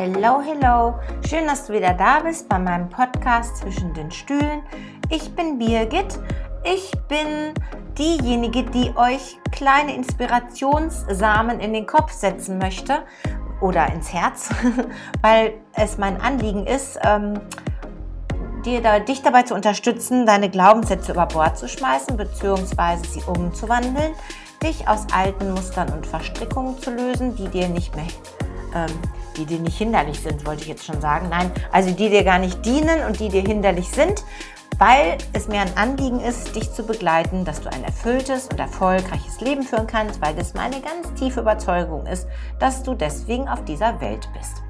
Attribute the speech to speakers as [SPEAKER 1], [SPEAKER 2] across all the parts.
[SPEAKER 1] Hello, hello. Schön, dass du wieder da bist bei meinem Podcast zwischen den Stühlen. Ich bin Birgit. Ich bin diejenige, die euch kleine Inspirationssamen in den Kopf setzen möchte oder ins Herz, weil es mein Anliegen ist, ähm, dir da, dich dabei zu unterstützen, deine Glaubenssätze über Bord zu schmeißen bzw. sie umzuwandeln, dich aus alten Mustern und Verstrickungen zu lösen, die dir nicht mehr ähm, die dir nicht hinderlich sind, wollte ich jetzt schon sagen. Nein, also die dir gar nicht dienen und die dir hinderlich sind, weil es mir ein Anliegen ist, dich zu begleiten, dass du ein erfülltes und erfolgreiches Leben führen kannst, weil das meine ganz tiefe Überzeugung ist, dass du deswegen auf dieser Welt bist.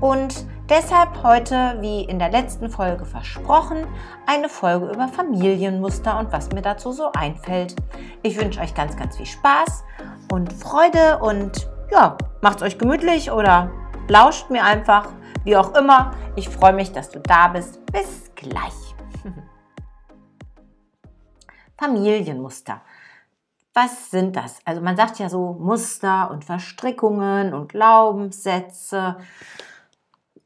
[SPEAKER 1] Und deshalb heute, wie in der letzten Folge versprochen, eine Folge über Familienmuster und was mir dazu so einfällt. Ich wünsche euch ganz, ganz viel Spaß und Freude und ja, macht's euch gemütlich oder lauscht mir einfach, wie auch immer. Ich freue mich, dass du da bist. Bis gleich. Familienmuster. Was sind das? Also man sagt ja so Muster und Verstrickungen und Glaubenssätze.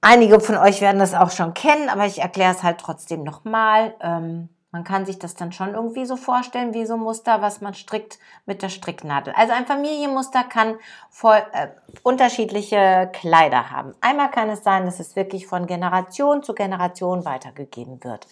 [SPEAKER 1] Einige von euch werden das auch schon kennen, aber ich erkläre es halt trotzdem nochmal. Ähm, man kann sich das dann schon irgendwie so vorstellen, wie so ein Muster, was man strickt mit der Stricknadel. Also ein Familienmuster kann voll, äh, unterschiedliche Kleider haben. Einmal kann es sein, dass es wirklich von Generation zu Generation weitergegeben wird.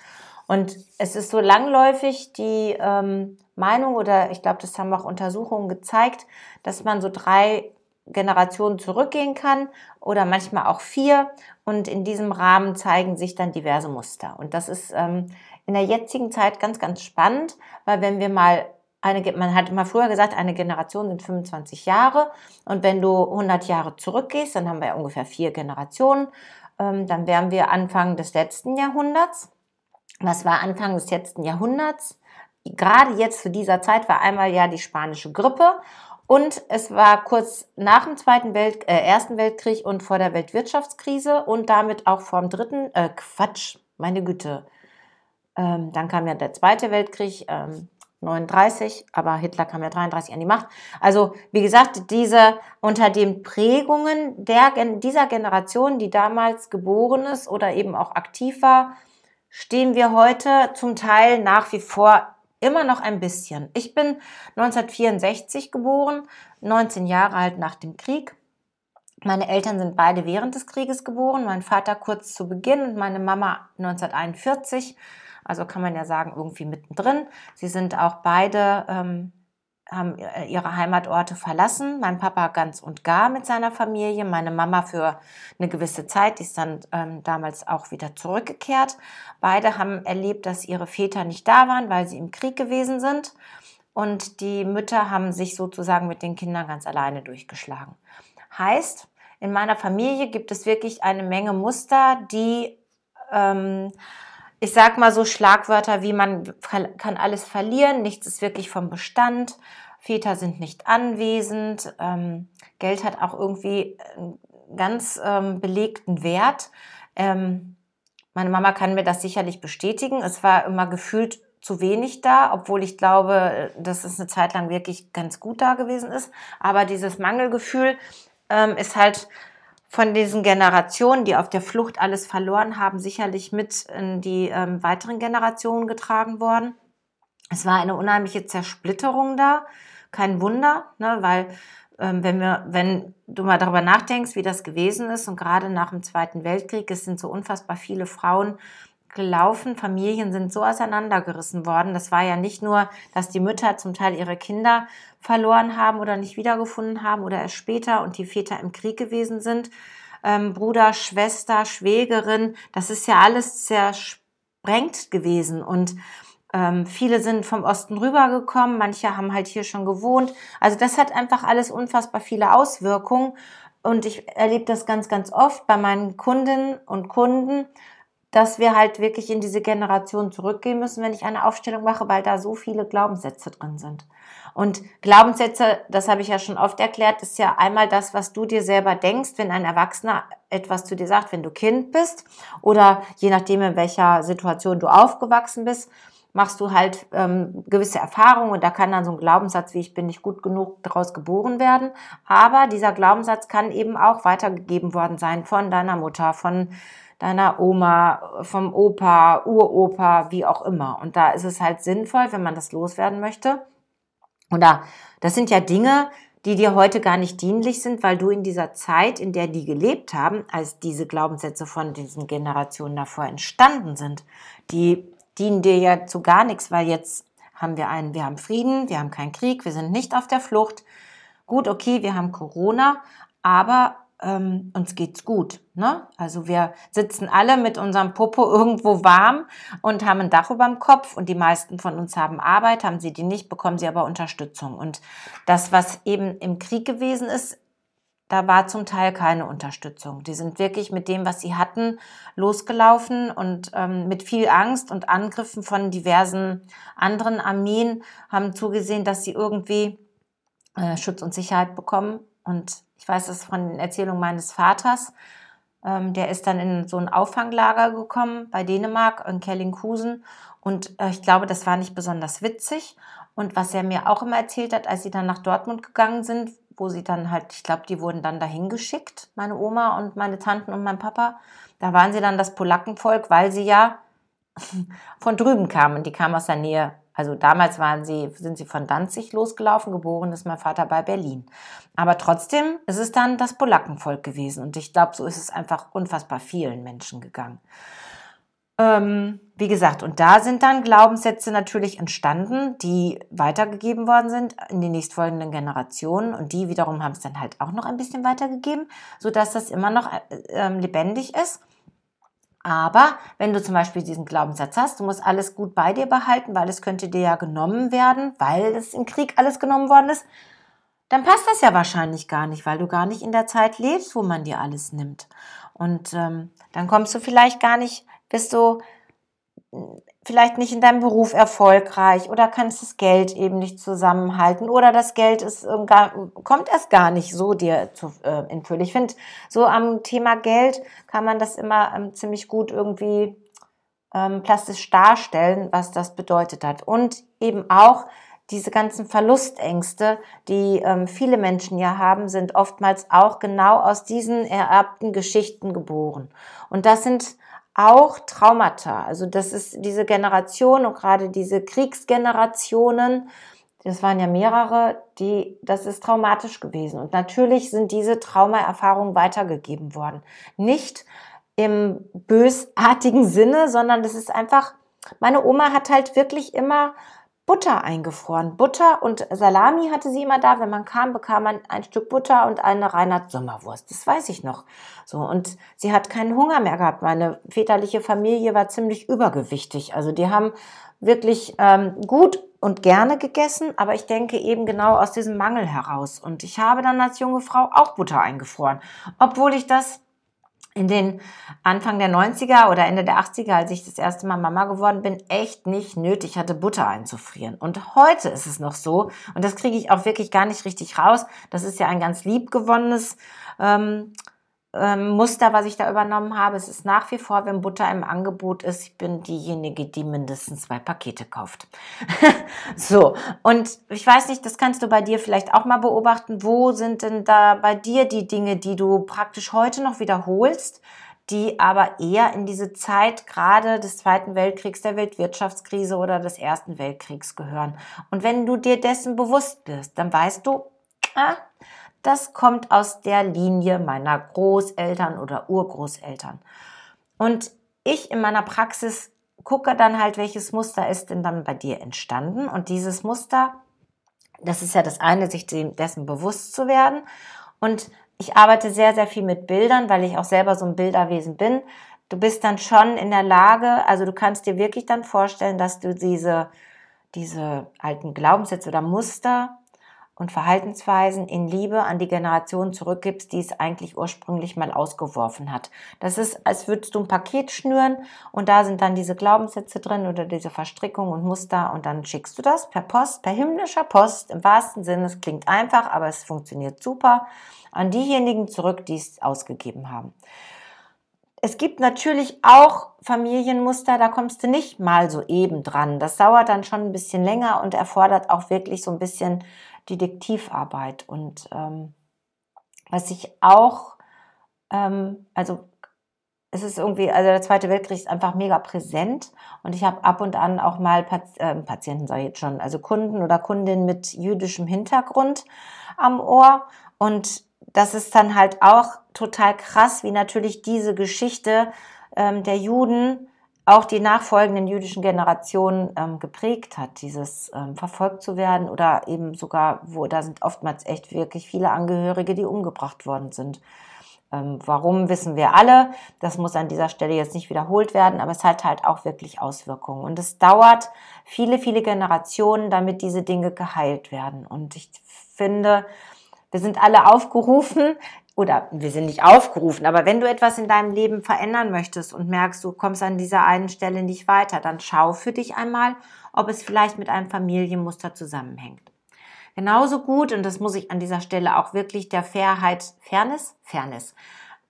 [SPEAKER 1] Und es ist so langläufig die ähm, Meinung, oder ich glaube, das haben auch Untersuchungen gezeigt, dass man so drei Generationen zurückgehen kann oder manchmal auch vier. Und in diesem Rahmen zeigen sich dann diverse Muster. Und das ist ähm, in der jetzigen Zeit ganz, ganz spannend, weil wenn wir mal eine, man hat immer früher gesagt, eine Generation sind 25 Jahre und wenn du 100 Jahre zurückgehst, dann haben wir ja ungefähr vier Generationen, ähm, dann wären wir Anfang des letzten Jahrhunderts. Was war Anfang des letzten Jahrhunderts? Gerade jetzt zu dieser Zeit war einmal ja die spanische Grippe und es war kurz nach dem Zweiten Welt, äh, Ersten Weltkrieg und vor der Weltwirtschaftskrise und damit auch vor dem Dritten, äh, Quatsch, meine Güte, ähm, dann kam ja der Zweite Weltkrieg, ähm, 39, aber Hitler kam ja 33 an die Macht. Also wie gesagt, diese unter den Prägungen der, dieser Generation, die damals geboren ist oder eben auch aktiv war, stehen wir heute zum Teil nach wie vor immer noch ein bisschen. Ich bin 1964 geboren, 19 Jahre alt nach dem Krieg. Meine Eltern sind beide während des Krieges geboren, mein Vater kurz zu Beginn und meine Mama 1941. Also kann man ja sagen, irgendwie mittendrin. Sie sind auch beide, ähm, haben ihre Heimatorte verlassen. Mein Papa ganz und gar mit seiner Familie, meine Mama für eine gewisse Zeit, die ist dann ähm, damals auch wieder zurückgekehrt. Beide haben erlebt, dass ihre Väter nicht da waren, weil sie im Krieg gewesen sind. Und die Mütter haben sich sozusagen mit den Kindern ganz alleine durchgeschlagen. Heißt, in meiner Familie gibt es wirklich eine Menge Muster, die ähm, ich sag mal so Schlagwörter wie man kann alles verlieren, nichts ist wirklich vom Bestand, Väter sind nicht anwesend, ähm, Geld hat auch irgendwie einen ganz ähm, belegten Wert. Ähm, meine Mama kann mir das sicherlich bestätigen. Es war immer gefühlt zu wenig da, obwohl ich glaube, dass es eine Zeit lang wirklich ganz gut da gewesen ist. Aber dieses Mangelgefühl ähm, ist halt von diesen Generationen, die auf der Flucht alles verloren haben, sicherlich mit in die ähm, weiteren Generationen getragen worden. Es war eine unheimliche Zersplitterung da. Kein Wunder, ne, weil ähm, wenn, wir, wenn du mal darüber nachdenkst, wie das gewesen ist und gerade nach dem Zweiten Weltkrieg, es sind so unfassbar viele Frauen gelaufen. Familien sind so auseinandergerissen worden. Das war ja nicht nur, dass die Mütter zum Teil ihre Kinder verloren haben oder nicht wiedergefunden haben oder erst später und die Väter im Krieg gewesen sind. Ähm, Bruder, Schwester, Schwägerin, das ist ja alles zersprengt gewesen und ähm, viele sind vom Osten rübergekommen, manche haben halt hier schon gewohnt. Also das hat einfach alles unfassbar viele Auswirkungen und ich erlebe das ganz, ganz oft bei meinen Kundinnen und Kunden, dass wir halt wirklich in diese Generation zurückgehen müssen, wenn ich eine Aufstellung mache, weil da so viele Glaubenssätze drin sind. Und Glaubenssätze, das habe ich ja schon oft erklärt, ist ja einmal das, was du dir selber denkst, wenn ein Erwachsener etwas zu dir sagt, wenn du Kind bist oder je nachdem, in welcher Situation du aufgewachsen bist. machst du halt ähm, gewisse Erfahrungen und da kann dann so ein Glaubenssatz wie ich bin nicht gut genug daraus geboren werden. Aber dieser Glaubenssatz kann eben auch weitergegeben worden sein von deiner Mutter, von deiner Oma, vom Opa, Uropa, wie auch immer. Und da ist es halt sinnvoll, wenn man das loswerden möchte. Oder das sind ja Dinge, die dir heute gar nicht dienlich sind, weil du in dieser Zeit, in der die gelebt haben, als diese Glaubenssätze von diesen Generationen davor entstanden sind, die dienen dir ja zu gar nichts, weil jetzt haben wir einen, wir haben Frieden, wir haben keinen Krieg, wir sind nicht auf der Flucht. Gut, okay, wir haben Corona, aber ähm, uns geht's gut. Ne? Also wir sitzen alle mit unserem Popo irgendwo warm und haben ein Dach über dem Kopf und die meisten von uns haben Arbeit, haben sie die nicht, bekommen sie aber Unterstützung. Und das, was eben im Krieg gewesen ist, da war zum Teil keine Unterstützung. Die sind wirklich mit dem, was sie hatten, losgelaufen und ähm, mit viel Angst und Angriffen von diversen anderen Armeen haben zugesehen, dass sie irgendwie äh, Schutz und Sicherheit bekommen. Und ich weiß das von den Erzählungen meines Vaters. Ähm, der ist dann in so ein Auffanglager gekommen bei Dänemark, in Kellinghusen. Und äh, ich glaube, das war nicht besonders witzig. Und was er mir auch immer erzählt hat, als sie dann nach Dortmund gegangen sind, wo sie dann halt, ich glaube, die wurden dann dahin geschickt, meine Oma und meine Tanten und mein Papa. Da waren sie dann das Polackenvolk, weil sie ja von drüben kamen. Die kamen aus der Nähe also damals waren sie, sind sie von Danzig losgelaufen, geboren ist mein Vater bei Berlin. Aber trotzdem ist es dann das Polackenvolk gewesen. Und ich glaube, so ist es einfach unfassbar vielen Menschen gegangen. Ähm, wie gesagt, und da sind dann Glaubenssätze natürlich entstanden, die weitergegeben worden sind in die nächstfolgenden Generationen. Und die wiederum haben es dann halt auch noch ein bisschen weitergegeben, sodass das immer noch äh, äh, lebendig ist. Aber wenn du zum Beispiel diesen Glaubenssatz hast, du musst alles gut bei dir behalten, weil es könnte dir ja genommen werden, weil es im Krieg alles genommen worden ist, dann passt das ja wahrscheinlich gar nicht, weil du gar nicht in der Zeit lebst, wo man dir alles nimmt. Und ähm, dann kommst du vielleicht gar nicht, bist du vielleicht nicht in deinem Beruf erfolgreich oder kannst das Geld eben nicht zusammenhalten oder das Geld ist gar, kommt erst gar nicht so dir zu äh, in Fülle. Ich finde, so am Thema Geld kann man das immer ähm, ziemlich gut irgendwie ähm, plastisch darstellen, was das bedeutet hat. Und eben auch diese ganzen Verlustängste, die ähm, viele Menschen ja haben, sind oftmals auch genau aus diesen ererbten Geschichten geboren. Und das sind auch Traumata. Also das ist diese Generation und gerade diese Kriegsgenerationen, das waren ja mehrere, die, das ist traumatisch gewesen. Und natürlich sind diese Traumaerfahrungen weitergegeben worden. Nicht im bösartigen Sinne, sondern das ist einfach, meine Oma hat halt wirklich immer Butter eingefroren. Butter und Salami hatte sie immer da. Wenn man kam, bekam man ein Stück Butter und eine Reinhard Sommerwurst. Das weiß ich noch. So. Und sie hat keinen Hunger mehr gehabt. Meine väterliche Familie war ziemlich übergewichtig. Also die haben wirklich ähm, gut und gerne gegessen, aber ich denke eben genau aus diesem Mangel heraus. Und ich habe dann als junge Frau auch Butter eingefroren, obwohl ich das in den Anfang der 90er oder Ende der 80er, als ich das erste Mal Mama geworden bin, echt nicht nötig hatte, Butter einzufrieren. Und heute ist es noch so, und das kriege ich auch wirklich gar nicht richtig raus. Das ist ja ein ganz liebgewonnenes ähm, ähm, Muster, was ich da übernommen habe. Es ist nach wie vor, wenn Butter im Angebot ist, ich bin diejenige, die mindestens zwei Pakete kauft. so, und ich weiß nicht, das kannst du bei dir vielleicht auch mal beobachten. Wo sind denn da bei dir die Dinge, die du praktisch heute noch wiederholst? die aber eher in diese Zeit gerade des Zweiten Weltkriegs, der Weltwirtschaftskrise oder des Ersten Weltkriegs gehören. Und wenn du dir dessen bewusst bist, dann weißt du, ah, das kommt aus der Linie meiner Großeltern oder Urgroßeltern. Und ich in meiner Praxis gucke dann halt, welches Muster ist denn dann bei dir entstanden. Und dieses Muster, das ist ja das eine, sich dessen bewusst zu werden. Und ich arbeite sehr, sehr viel mit Bildern, weil ich auch selber so ein Bilderwesen bin. Du bist dann schon in der Lage, also du kannst dir wirklich dann vorstellen, dass du diese, diese alten Glaubenssätze oder Muster und Verhaltensweisen in Liebe an die Generation zurückgibst, die es eigentlich ursprünglich mal ausgeworfen hat. Das ist, als würdest du ein Paket schnüren und da sind dann diese Glaubenssätze drin oder diese Verstrickungen und Muster und dann schickst du das per Post, per himmlischer Post, im wahrsten Sinne. Es klingt einfach, aber es funktioniert super, an diejenigen zurück, die es ausgegeben haben. es gibt natürlich auch Familienmuster, da kommst du nicht mal so eben dran. Das dauert dann schon ein bisschen länger und erfordert auch wirklich so ein bisschen Detektivarbeit. Und ähm, was ich auch, ähm, also es ist irgendwie, also der Zweite Weltkrieg ist einfach mega präsent und ich habe ab und an auch mal Pat äh, Patienten, sage ich jetzt schon, also Kunden oder Kundinnen mit jüdischem Hintergrund am Ohr und das ist dann halt auch total krass, wie natürlich diese Geschichte ähm, der Juden auch die nachfolgenden jüdischen Generationen ähm, geprägt hat, dieses ähm, verfolgt zu werden oder eben sogar, wo da sind oftmals echt wirklich viele Angehörige, die umgebracht worden sind. Ähm, warum wissen wir alle? Das muss an dieser Stelle jetzt nicht wiederholt werden, aber es hat halt auch wirklich Auswirkungen. Und es dauert viele, viele Generationen, damit diese Dinge geheilt werden. Und ich finde, wir sind alle aufgerufen, oder wir sind nicht aufgerufen, aber wenn du etwas in deinem Leben verändern möchtest und merkst, du kommst an dieser einen Stelle nicht weiter, dann schau für dich einmal, ob es vielleicht mit einem Familienmuster zusammenhängt. Genauso gut, und das muss ich an dieser Stelle auch wirklich der Fairheit, Fairness, Fairness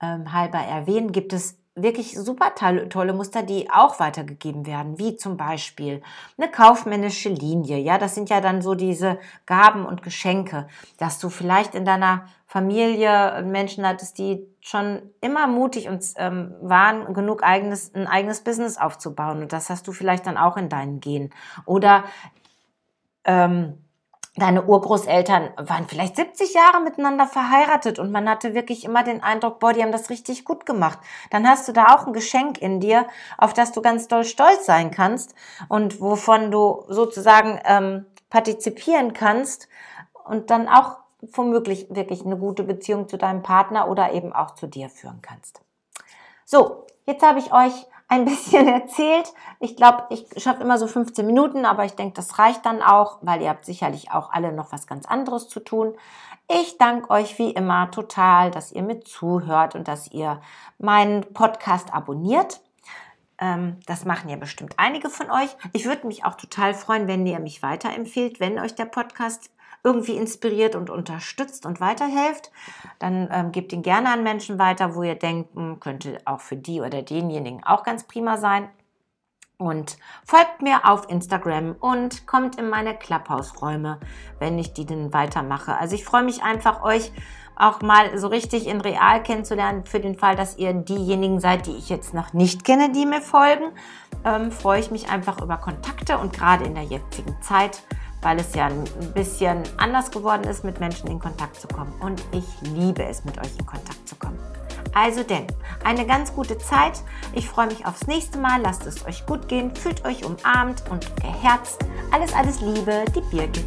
[SPEAKER 1] ähm, halber erwähnen, gibt es wirklich super tolle, Muster, die auch weitergegeben werden, wie zum Beispiel eine kaufmännische Linie. Ja, das sind ja dann so diese Gaben und Geschenke, dass du vielleicht in deiner Familie Menschen hattest, die schon immer mutig und ähm, waren, genug eigenes, ein eigenes Business aufzubauen. Und das hast du vielleicht dann auch in deinen Genen. Oder ähm, deine Urgroßeltern waren vielleicht 70 Jahre miteinander verheiratet und man hatte wirklich immer den Eindruck, boah, die haben das richtig gut gemacht. Dann hast du da auch ein Geschenk in dir, auf das du ganz doll stolz sein kannst und wovon du sozusagen ähm, partizipieren kannst und dann auch womöglich wirklich eine gute Beziehung zu deinem Partner oder eben auch zu dir führen kannst. So, jetzt habe ich euch ein bisschen erzählt. Ich glaube, ich schaffe immer so 15 Minuten, aber ich denke, das reicht dann auch, weil ihr habt sicherlich auch alle noch was ganz anderes zu tun. Ich danke euch wie immer total, dass ihr mit zuhört und dass ihr meinen Podcast abonniert. Ähm, das machen ja bestimmt einige von euch. Ich würde mich auch total freuen, wenn ihr mich weiterempfehlt, wenn euch der Podcast irgendwie inspiriert und unterstützt und weiterhelft, dann ähm, gebt ihn gerne an Menschen weiter, wo ihr denkt, könnte auch für die oder denjenigen auch ganz prima sein. Und folgt mir auf Instagram und kommt in meine Clubhouse-Räume, wenn ich die denn weitermache. Also ich freue mich einfach, euch auch mal so richtig in real kennenzulernen. Für den Fall, dass ihr diejenigen seid, die ich jetzt noch nicht kenne, die mir folgen, ähm, freue ich mich einfach über Kontakte und gerade in der jetzigen Zeit weil es ja ein bisschen anders geworden ist, mit Menschen in Kontakt zu kommen. Und ich liebe es, mit euch in Kontakt zu kommen. Also denn, eine ganz gute Zeit. Ich freue mich aufs nächste Mal. Lasst es euch gut gehen. Fühlt euch umarmt und geherzt. Alles, alles Liebe, die Birgit.